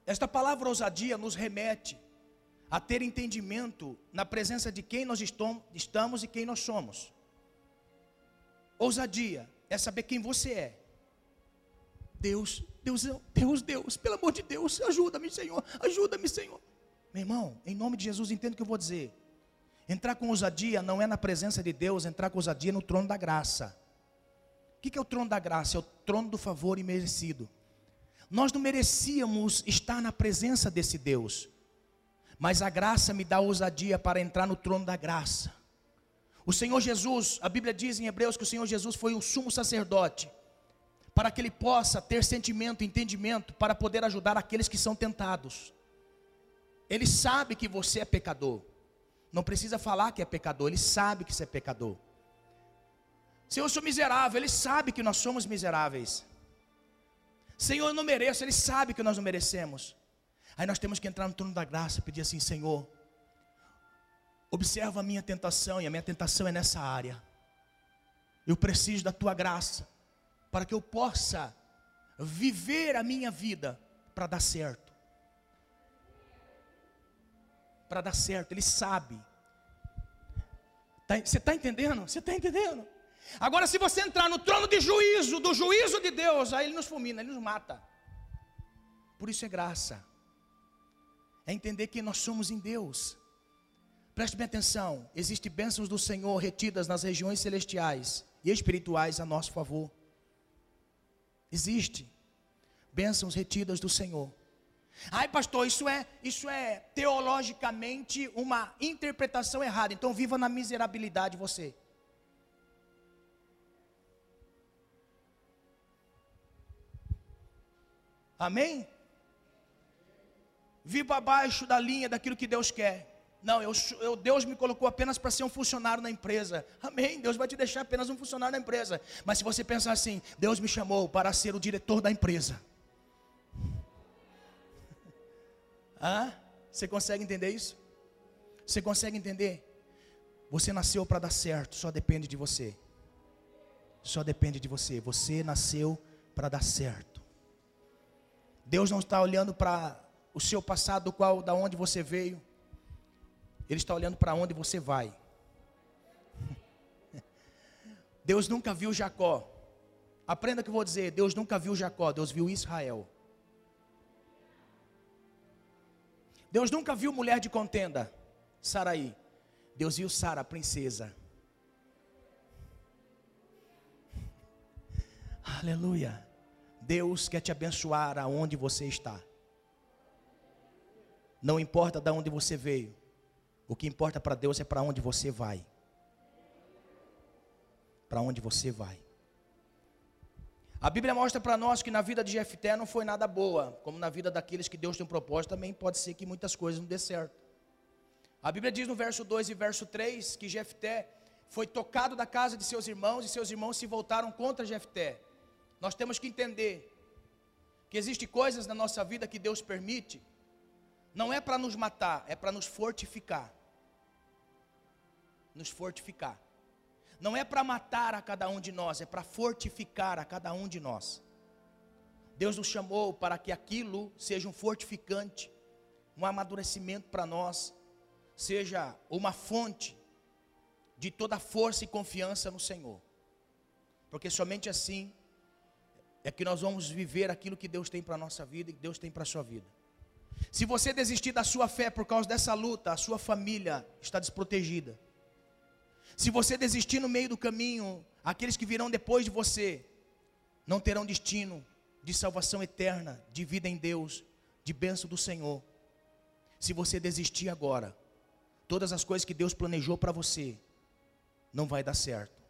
esta palavra ousadia nos remete a ter entendimento na presença de quem nós estamos e quem nós somos. Ousadia é saber quem você é. Deus, Deus, Deus, Deus, pelo amor de Deus, ajuda-me, Senhor, ajuda-me, Senhor. Meu irmão, em nome de Jesus, entenda o que eu vou dizer. Entrar com ousadia não é na presença de Deus, entrar com ousadia é no trono da graça. O que é o trono da graça? É o trono do favor imerecido. Nós não merecíamos estar na presença desse Deus, mas a graça me dá ousadia para entrar no trono da graça. O Senhor Jesus, a Bíblia diz em Hebreus que o Senhor Jesus foi o sumo sacerdote, para que ele possa ter sentimento, entendimento, para poder ajudar aqueles que são tentados. Ele sabe que você é pecador. Não precisa falar que é pecador, ele sabe que você é pecador. Senhor, eu sou miserável, ele sabe que nós somos miseráveis. Senhor, eu não mereço, ele sabe que nós não merecemos. Aí nós temos que entrar no trono da graça e pedir assim: Senhor, observa a minha tentação, e a minha tentação é nessa área. Eu preciso da tua graça, para que eu possa viver a minha vida para dar certo para dar certo, Ele sabe. Tá, você está entendendo? Você está entendendo? Agora, se você entrar no trono de juízo, do juízo de Deus, aí Ele nos fulmina, Ele nos mata. Por isso é graça. É entender que nós somos em Deus. Preste bem atenção: existem bênçãos do Senhor retidas nas regiões celestiais e espirituais a nosso favor. Existe bênçãos retidas do Senhor. Ai, pastor, isso é, isso é teologicamente uma interpretação errada. Então viva na miserabilidade você. Amém? Viva abaixo da linha daquilo que Deus quer. Não, eu, eu, Deus me colocou apenas para ser um funcionário na empresa. Amém. Deus vai te deixar apenas um funcionário na empresa. Mas se você pensar assim, Deus me chamou para ser o diretor da empresa. *laughs* Ah, você consegue entender isso? Você consegue entender? Você nasceu para dar certo, só depende de você. Só depende de você. Você nasceu para dar certo. Deus não está olhando para o seu passado, qual, da onde você veio. Ele está olhando para onde você vai. *laughs* Deus nunca viu Jacó. Aprenda o que eu vou dizer. Deus nunca viu Jacó, Deus viu Israel. Deus nunca viu mulher de contenda, Saraí. Deus viu Sara, princesa. *laughs* Aleluia. Deus quer te abençoar aonde você está. Não importa de onde você veio. O que importa para Deus é para onde você vai. Para onde você vai. A Bíblia mostra para nós que na vida de Jefté não foi nada boa, como na vida daqueles que Deus tem um propósito, também pode ser que muitas coisas não dê certo. A Bíblia diz no verso 2 e verso 3 que Jefté foi tocado da casa de seus irmãos e seus irmãos se voltaram contra Jefté. Nós temos que entender que existem coisas na nossa vida que Deus permite, não é para nos matar, é para nos fortificar. Nos fortificar não é para matar a cada um de nós, é para fortificar a cada um de nós. Deus nos chamou para que aquilo seja um fortificante, um amadurecimento para nós, seja uma fonte de toda força e confiança no Senhor. Porque somente assim é que nós vamos viver aquilo que Deus tem para a nossa vida e que Deus tem para a sua vida. Se você desistir da sua fé por causa dessa luta, a sua família está desprotegida. Se você desistir no meio do caminho, aqueles que virão depois de você, não terão destino de salvação eterna, de vida em Deus, de bênção do Senhor. Se você desistir agora, todas as coisas que Deus planejou para você, não vai dar certo.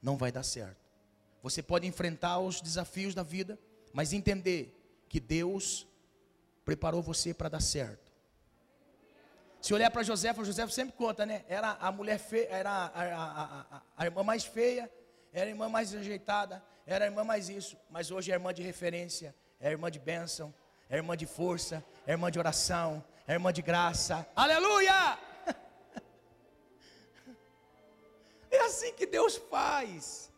Não vai dar certo. Você pode enfrentar os desafios da vida, mas entender que Deus preparou você para dar certo. Se olhar para Josefa, José sempre conta, né? Era a mulher feia, era a, a, a, a, irmã mais feia, era a irmã mais rejeitada, era a irmã mais isso, mas hoje é irmã de referência, é irmã de bênção, é irmã de força, é irmã de oração, é irmã de graça. Aleluia! *laughs* É assim que Deus faz.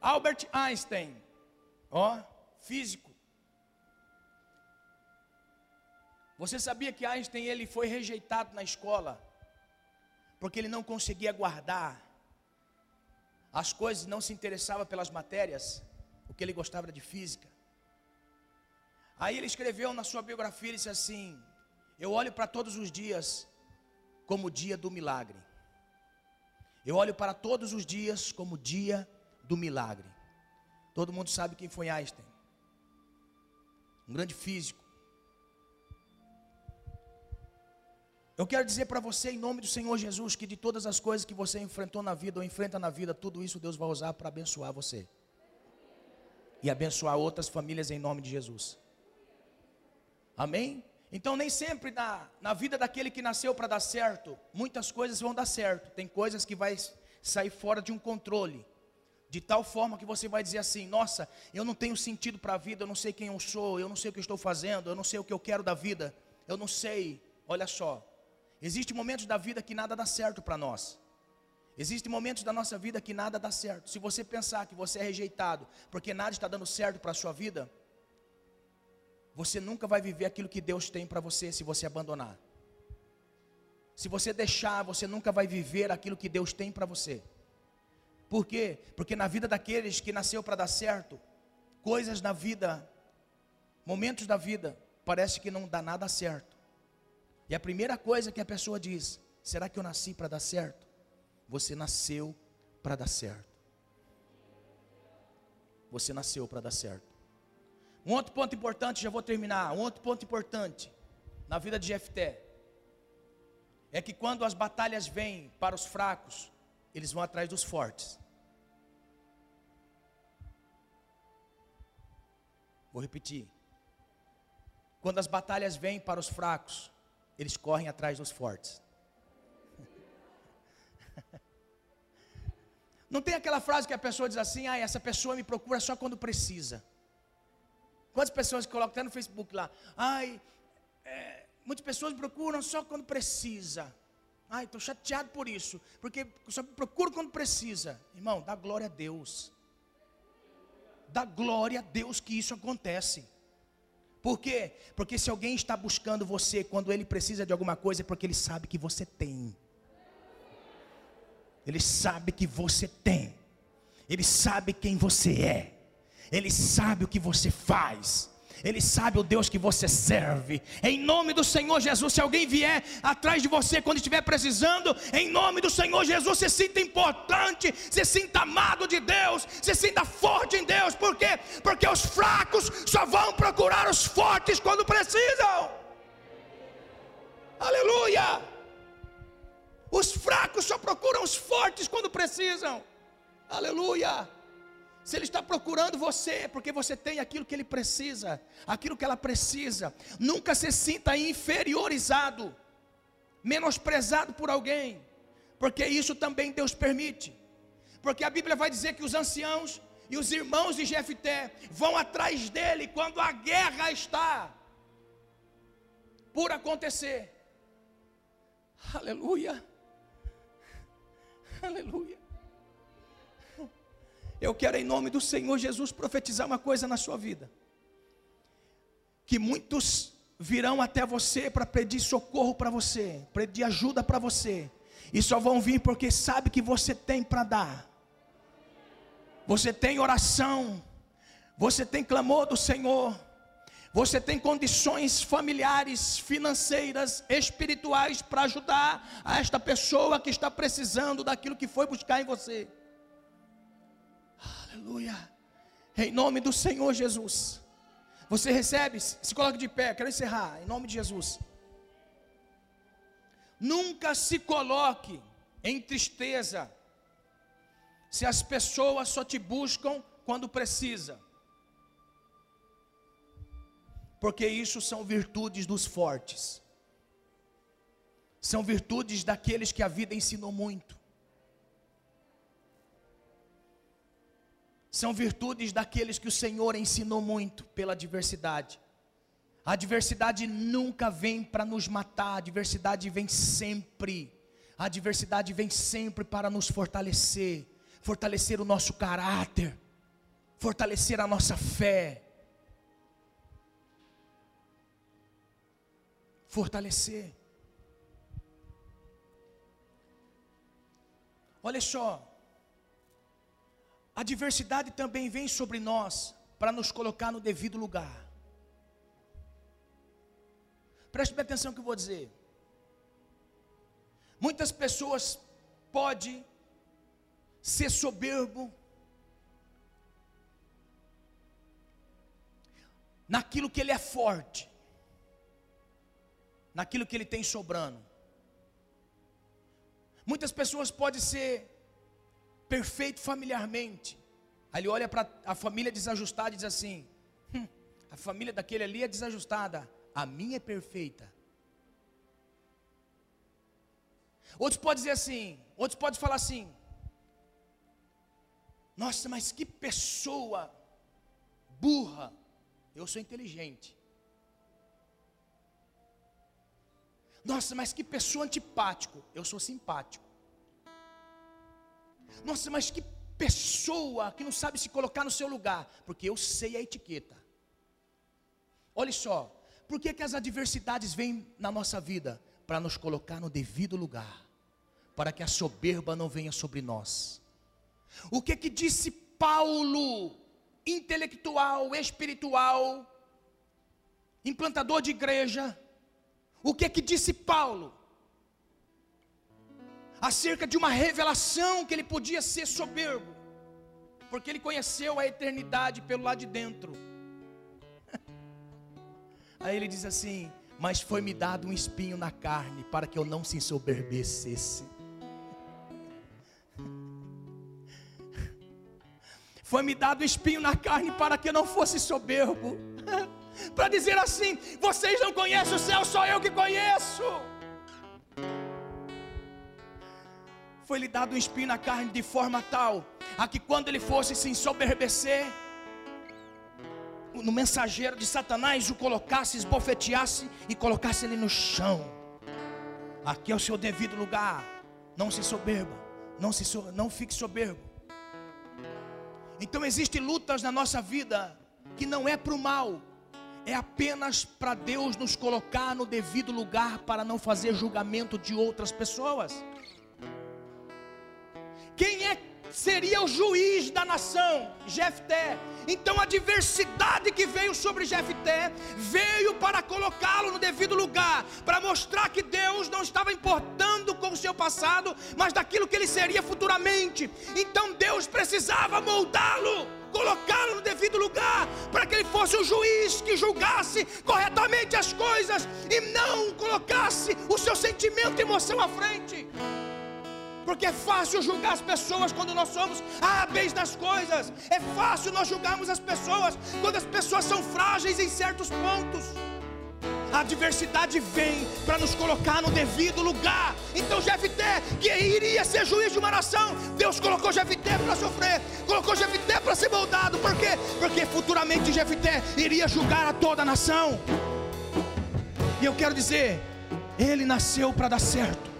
Albert Einstein, ó, físico. Você sabia que Einstein ele foi rejeitado na escola porque ele não conseguia guardar as coisas, não se interessava pelas matérias, o que ele gostava de física. Aí ele escreveu na sua biografia, ele disse assim: Eu olho para todos os dias como o dia do milagre. Eu olho para todos os dias como o dia do milagre. Todo mundo sabe quem foi Einstein. Um grande físico. Eu quero dizer para você, em nome do Senhor Jesus, que de todas as coisas que você enfrentou na vida ou enfrenta na vida, tudo isso Deus vai usar para abençoar você e abençoar outras famílias em nome de Jesus. Amém? Então, nem sempre na, na vida daquele que nasceu para dar certo, muitas coisas vão dar certo. Tem coisas que vai sair fora de um controle. De tal forma que você vai dizer assim: Nossa, eu não tenho sentido para a vida, eu não sei quem eu sou, eu não sei o que estou fazendo, eu não sei o que eu quero da vida, eu não sei. Olha só, Existem momentos da vida que nada dá certo para nós. Existem momentos da nossa vida que nada dá certo. Se você pensar que você é rejeitado porque nada está dando certo para a sua vida, você nunca vai viver aquilo que Deus tem para você se você abandonar. Se você deixar, você nunca vai viver aquilo que Deus tem para você. Por quê? Porque na vida daqueles que nasceu para dar certo, coisas na vida, momentos da vida, parece que não dá nada certo. E a primeira coisa que a pessoa diz: será que eu nasci para dar certo? Você nasceu para dar certo. Você nasceu para dar certo. Um outro ponto importante, já vou terminar. Um outro ponto importante na vida de Jefté é que quando as batalhas vêm para os fracos, eles vão atrás dos fortes. Vou repetir. Quando as batalhas vêm para os fracos, eles correm atrás dos fortes. *laughs* Não tem aquela frase que a pessoa diz assim: ah, essa pessoa me procura só quando precisa. Quantas pessoas colocam até no Facebook lá? Ai, é, muitas pessoas me procuram só quando precisa. Ai, estou chateado por isso, porque só procuro quando precisa. Irmão, dá glória a Deus. Dá glória a Deus que isso acontece. Por quê? Porque se alguém está buscando você quando ele precisa de alguma coisa, é porque ele sabe que você tem. Ele sabe que você tem. Ele sabe quem você é. Ele sabe o que você faz. Ele sabe o Deus que você serve. Em nome do Senhor Jesus, se alguém vier atrás de você quando estiver precisando, em nome do Senhor Jesus, se sinta importante, se sinta amado de Deus, se sinta forte em Deus. Por quê? Porque os fracos só vão procurar os fortes quando precisam. Aleluia! Os fracos só procuram os fortes quando precisam. Aleluia! Se ele está procurando você, é porque você tem aquilo que ele precisa, aquilo que ela precisa. Nunca se sinta inferiorizado, menosprezado por alguém, porque isso também Deus permite. Porque a Bíblia vai dizer que os anciãos e os irmãos de Jefté vão atrás dele quando a guerra está por acontecer. Aleluia. Aleluia. Eu quero, em nome do Senhor Jesus, profetizar uma coisa na sua vida: que muitos virão até você para pedir socorro para você, pedir ajuda para você, e só vão vir porque sabe que você tem para dar. Você tem oração, você tem clamor do Senhor, você tem condições familiares, financeiras, espirituais para ajudar a esta pessoa que está precisando daquilo que foi buscar em você. Aleluia. Em nome do Senhor Jesus. Você recebe? Se coloque de pé. Quero encerrar. Em nome de Jesus. Nunca se coloque em tristeza se as pessoas só te buscam quando precisa. Porque isso são virtudes dos fortes. São virtudes daqueles que a vida ensinou muito. São virtudes daqueles que o Senhor ensinou muito pela adversidade. A adversidade nunca vem para nos matar, a adversidade vem sempre. A adversidade vem sempre para nos fortalecer, fortalecer o nosso caráter, fortalecer a nossa fé. Fortalecer. Olha só, a diversidade também vem sobre nós para nos colocar no devido lugar. Preste bem atenção no que eu vou dizer. Muitas pessoas podem ser soberbo naquilo que ele é forte, naquilo que ele tem sobrando. Muitas pessoas podem ser perfeito familiarmente. Aí ele olha para a família desajustada e diz assim: hum, a família daquele ali é desajustada, a minha é perfeita. Outros podem dizer assim, outros podem falar assim: Nossa, mas que pessoa burra. Eu sou inteligente. Nossa, mas que pessoa antipático. Eu sou simpático. Nossa, mas que pessoa que não sabe se colocar no seu lugar, porque eu sei a etiqueta. Olha só, por que, que as adversidades vêm na nossa vida? Para nos colocar no devido lugar, para que a soberba não venha sobre nós. O que que disse Paulo, intelectual, espiritual, implantador de igreja? O que que disse Paulo? Acerca de uma revelação que ele podia ser soberbo, porque ele conheceu a eternidade pelo lado de dentro. *laughs* Aí ele diz assim: Mas foi-me dado um espinho na carne, para que eu não se ensoberbecesse. *laughs* Foi-me dado um espinho na carne para que eu não fosse soberbo. *laughs* para dizer assim: vocês não conhecem o céu, só eu que conheço. Foi-lhe dado um espinho na carne de forma tal a que quando ele fosse se ensoberbecer, no mensageiro de Satanás o colocasse, esbofeteasse e colocasse ele no chão. Aqui é o seu devido lugar. Não se soberba, não se so, não fique soberbo. Então existem lutas na nossa vida que não é para o mal, é apenas para Deus nos colocar no devido lugar para não fazer julgamento de outras pessoas. Quem é seria o juiz da nação? Jefté. Então a diversidade que veio sobre Jefté veio para colocá-lo no devido lugar, para mostrar que Deus não estava importando com o seu passado, mas daquilo que ele seria futuramente. Então Deus precisava moldá-lo colocá-lo no devido lugar, para que ele fosse o juiz que julgasse corretamente as coisas e não colocasse o seu sentimento e emoção à frente. Porque é fácil julgar as pessoas quando nós somos hábeis nas coisas, é fácil nós julgarmos as pessoas quando as pessoas são frágeis em certos pontos. A adversidade vem para nos colocar no devido lugar. Então Jefté, que iria ser juiz de uma nação, Deus colocou Jefté para sofrer, colocou Jefté para ser moldado. Por quê? Porque futuramente Jefté iria julgar a toda a nação. E eu quero dizer, ele nasceu para dar certo.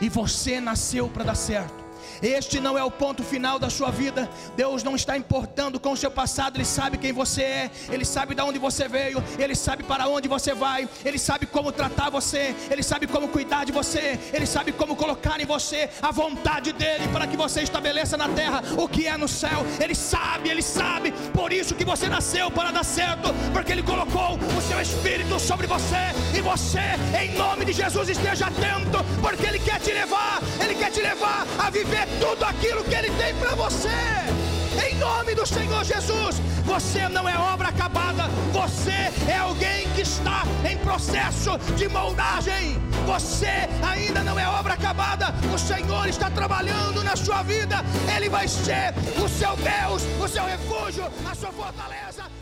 E você nasceu para dar certo. Este não é o ponto final da sua vida. Deus não está importando com o seu passado, Ele sabe quem você é, Ele sabe de onde você veio, Ele sabe para onde você vai, Ele sabe como tratar você, Ele sabe como cuidar de você, Ele sabe como colocar em você a vontade dEle para que você estabeleça na terra o que é no céu. Ele sabe, Ele sabe, por isso que você nasceu para dar certo, porque Ele colocou o seu Espírito sobre você. E você, em nome de Jesus, esteja atento, porque Ele quer te levar, Ele quer te levar a viver tudo aquilo que Ele tem para você. Em nome do Senhor Jesus. Você não é obra acabada, você é alguém que está em processo de moldagem. Você ainda não é obra acabada, o Senhor está trabalhando na sua vida, Ele vai ser o seu Deus, o seu refúgio, a sua fortaleza.